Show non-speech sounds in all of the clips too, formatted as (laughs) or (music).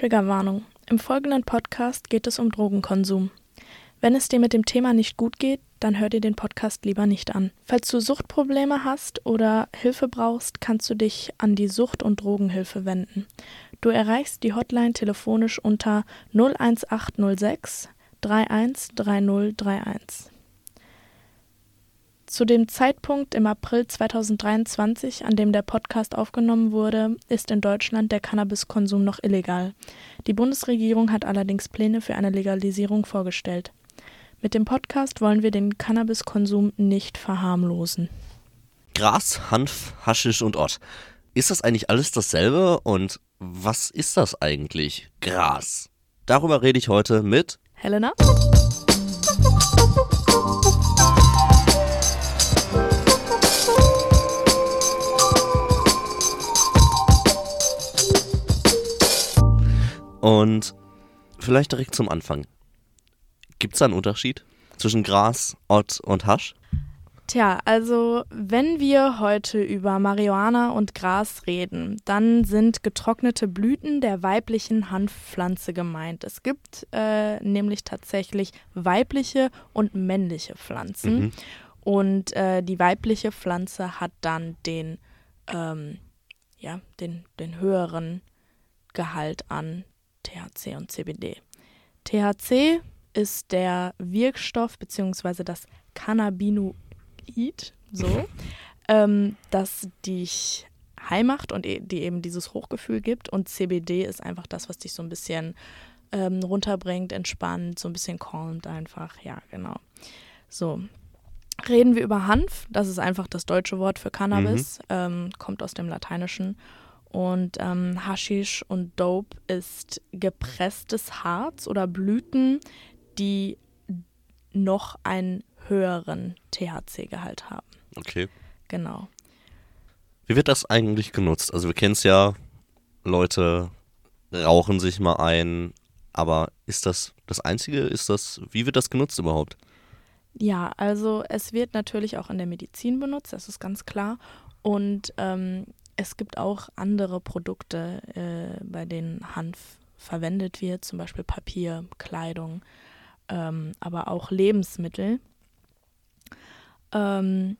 Triggerwarnung. Im folgenden Podcast geht es um Drogenkonsum. Wenn es dir mit dem Thema nicht gut geht, dann hör dir den Podcast lieber nicht an. Falls du Suchtprobleme hast oder Hilfe brauchst, kannst du dich an die Sucht- und Drogenhilfe wenden. Du erreichst die Hotline telefonisch unter 01806 313031. Zu dem Zeitpunkt im April 2023, an dem der Podcast aufgenommen wurde, ist in Deutschland der Cannabiskonsum noch illegal. Die Bundesregierung hat allerdings Pläne für eine Legalisierung vorgestellt. Mit dem Podcast wollen wir den Cannabiskonsum nicht verharmlosen. Gras, Hanf, Haschisch und Ott. Ist das eigentlich alles dasselbe und was ist das eigentlich? Gras. Darüber rede ich heute mit Helena? Und vielleicht direkt zum Anfang. Gibt es da einen Unterschied zwischen Gras, Ott und Hasch? Tja, also wenn wir heute über Marihuana und Gras reden, dann sind getrocknete Blüten der weiblichen Hanfpflanze gemeint. Es gibt äh, nämlich tatsächlich weibliche und männliche Pflanzen. Mhm. Und äh, die weibliche Pflanze hat dann den, ähm, ja, den, den höheren Gehalt an THC und CBD. THC ist der Wirkstoff bzw. das Cannabinoid, so, ähm, das dich high macht und e die eben dieses Hochgefühl gibt. Und CBD ist einfach das, was dich so ein bisschen ähm, runterbringt, entspannt, so ein bisschen calmt einfach. Ja, genau. So. Reden wir über Hanf, das ist einfach das deutsche Wort für Cannabis, ähm, kommt aus dem Lateinischen. Und ähm, Haschisch und Dope ist gepresstes Harz oder Blüten, die noch einen höheren THC-Gehalt haben. Okay. Genau. Wie wird das eigentlich genutzt? Also wir kennen es ja, Leute rauchen sich mal ein, aber ist das das Einzige? Ist das, wie wird das genutzt überhaupt? Ja, also es wird natürlich auch in der Medizin benutzt, das ist ganz klar. Und ähm, es gibt auch andere Produkte, äh, bei denen Hanf verwendet wird, zum Beispiel Papier, Kleidung, ähm, aber auch Lebensmittel. Ähm,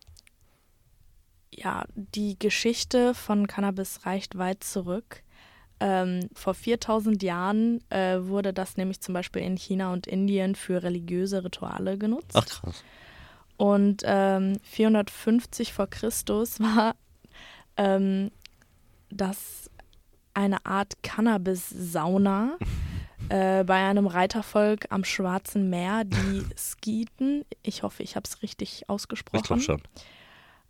ja, die Geschichte von Cannabis reicht weit zurück. Ähm, vor 4000 Jahren äh, wurde das nämlich zum Beispiel in China und Indien für religiöse Rituale genutzt. Ach krass. Und ähm, 450 vor Christus (laughs) war ähm, das eine Art Cannabis-Sauna (laughs) äh, bei einem Reitervolk am Schwarzen Meer, die (laughs) Skiten. Ich hoffe, ich habe es richtig ausgesprochen. Ich glaube schon.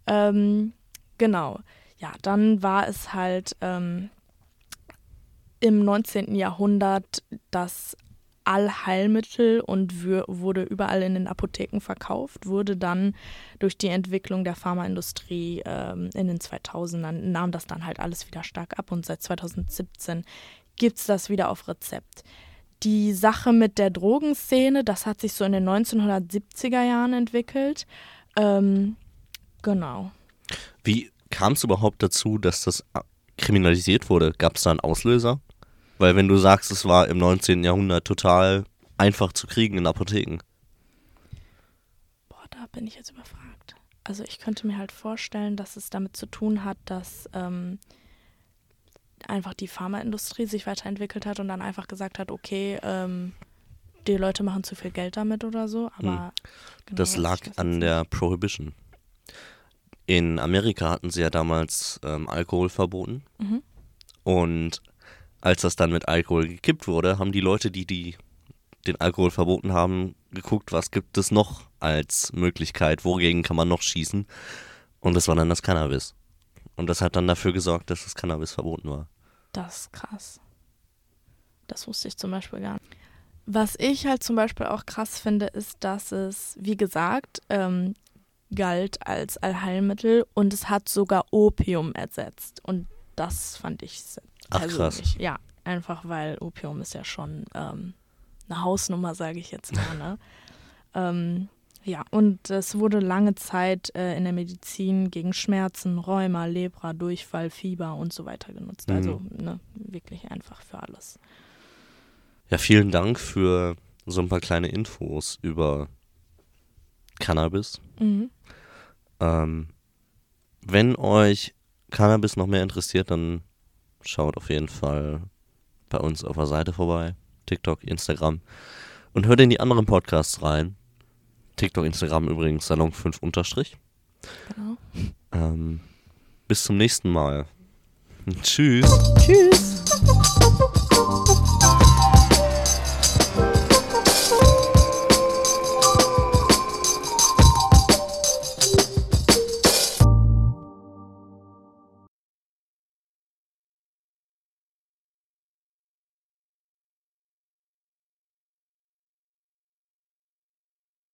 Ähm, genau. Ja, dann war es halt ähm, im 19. Jahrhundert das Allheilmittel und wurde überall in den Apotheken verkauft, wurde dann durch die Entwicklung der Pharmaindustrie ähm, in den 2000ern, nahm das dann halt alles wieder stark ab und seit 2017 gibt es das wieder auf Rezept. Die Sache mit der Drogenszene, das hat sich so in den 1970er Jahren entwickelt. Ähm, genau. Wie kam es überhaupt dazu, dass das kriminalisiert wurde? Gab es da einen Auslöser? Weil wenn du sagst, es war im 19. Jahrhundert total einfach zu kriegen in Apotheken. Boah, da bin ich jetzt überfragt. Also ich könnte mir halt vorstellen, dass es damit zu tun hat, dass ähm, einfach die Pharmaindustrie sich weiterentwickelt hat und dann einfach gesagt hat, okay, ähm, die Leute machen zu viel Geld damit oder so. Aber genau Das lag an der Prohibition. In Amerika hatten sie ja damals ähm, Alkohol verboten. Mhm. Und als das dann mit Alkohol gekippt wurde, haben die Leute, die, die den Alkohol verboten haben, geguckt, was gibt es noch als Möglichkeit, wogegen kann man noch schießen. Und das war dann das Cannabis. Und das hat dann dafür gesorgt, dass das Cannabis verboten war. Das ist krass. Das wusste ich zum Beispiel gar nicht. Was ich halt zum Beispiel auch krass finde, ist, dass es, wie gesagt, ähm, galt als Allheilmittel und es hat sogar Opium ersetzt. Und das fand ich Ach, krass. persönlich. Ja, einfach weil Opium ist ja schon ähm, eine Hausnummer, sage ich jetzt mal. Ne? (laughs) ähm, ja, und es wurde lange Zeit äh, in der Medizin gegen Schmerzen, Rheuma, Lepra, Durchfall, Fieber und so weiter genutzt. Mhm. Also ne, wirklich einfach für alles. Ja, vielen Dank für so ein paar kleine Infos über Cannabis. Mhm. Ähm, wenn euch Cannabis noch mehr interessiert, dann schaut auf jeden Fall bei uns auf der Seite vorbei. TikTok, Instagram. Und hört in die anderen Podcasts rein. TikTok, Instagram übrigens Salon 5 unterstrich. Genau. Ähm, bis zum nächsten Mal. (laughs) Tschüss. Tschüss.